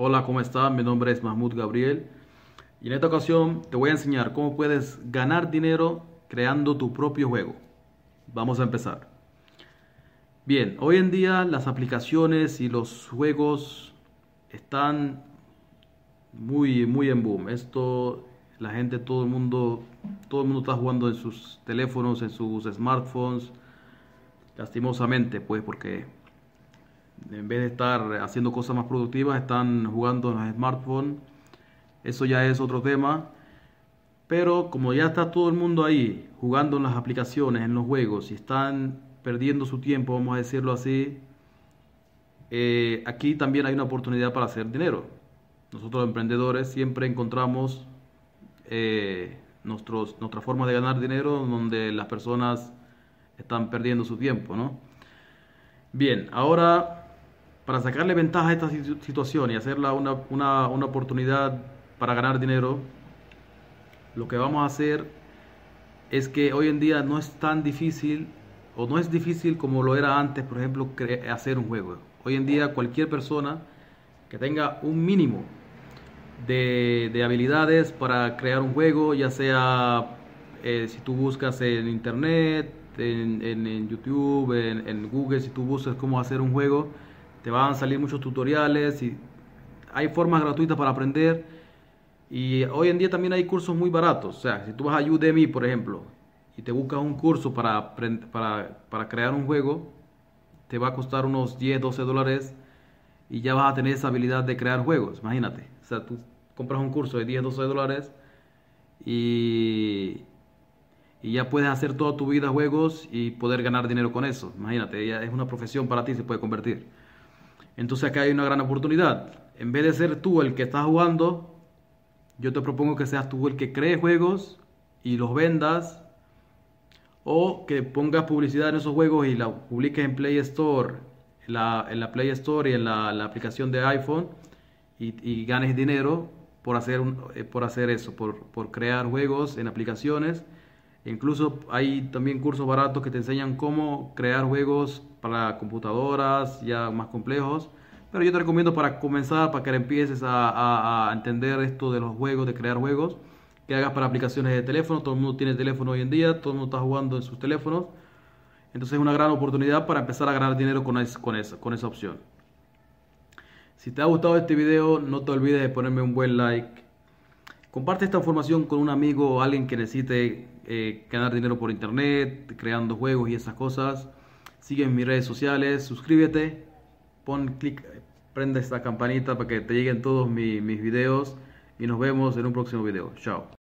Hola, ¿cómo están? Mi nombre es Mahmoud Gabriel y en esta ocasión te voy a enseñar cómo puedes ganar dinero creando tu propio juego. Vamos a empezar. Bien, hoy en día las aplicaciones y los juegos están muy, muy en boom. Esto, la gente, todo el mundo, todo el mundo está jugando en sus teléfonos, en sus smartphones. Lastimosamente, pues, porque en vez de estar haciendo cosas más productivas, están jugando en los smartphones. Eso ya es otro tema. Pero como ya está todo el mundo ahí jugando en las aplicaciones, en los juegos, y están perdiendo su tiempo, vamos a decirlo así, eh, aquí también hay una oportunidad para hacer dinero. Nosotros los emprendedores siempre encontramos eh, nuestros, nuestra forma de ganar dinero donde las personas están perdiendo su tiempo, ¿no? Bien, ahora para sacarle ventaja a esta situación y hacerla una, una, una oportunidad para ganar dinero, lo que vamos a hacer es que hoy en día no es tan difícil o no es difícil como lo era antes, por ejemplo, hacer un juego. Hoy en día cualquier persona que tenga un mínimo de, de habilidades para crear un juego, ya sea eh, si tú buscas en internet, en, en, YouTube, en, en Google, si tú buscas cómo hacer un juego, te van a salir muchos tutoriales y hay formas gratuitas para aprender. Y hoy en día también hay cursos muy baratos. O sea, si tú vas a Udemy, por ejemplo, y te buscas un curso para, para, para crear un juego, te va a costar unos 10, 12 dólares y ya vas a tener esa habilidad de crear juegos. Imagínate. O sea, tú compras un curso de 10, 12 dólares y, y ya puedes hacer toda tu vida juegos y poder ganar dinero con eso. Imagínate, ya es una profesión para ti, se puede convertir. Entonces acá hay una gran oportunidad. En vez de ser tú el que está jugando, yo te propongo que seas tú el que cree juegos y los vendas o que pongas publicidad en esos juegos y la publiques en Play Store, en la, Play Store y en la, aplicación de iPhone y, ganes dinero por hacer, eh, por hacer eso, por, por crear juegos en aplicaciones. Incluso hay también cursos baratos que te enseñan cómo crear juegos para computadoras ya más complejos. Pero yo te recomiendo para comenzar, para que empieces a, entender esto de los juegos, de crear juegos, que hagas para aplicaciones de teléfono. Todo el mundo tiene teléfono hoy en día, todo el mundo está jugando en sus teléfonos. Entonces es una gran oportunidad para empezar a ganar dinero con, con, esa, con esa opción. Si te ha gustado este video, no te olvides de ponerme un buen like. Comparte esta información con un amigo o alguien que necesite eh, ganar dinero por internet, creando juegos y esas cosas. Sigue en mis redes sociales, suscríbete, pon clic, prende esta campanita para que te lleguen todos mis, mis videos y nos vemos en un próximo video. Chao.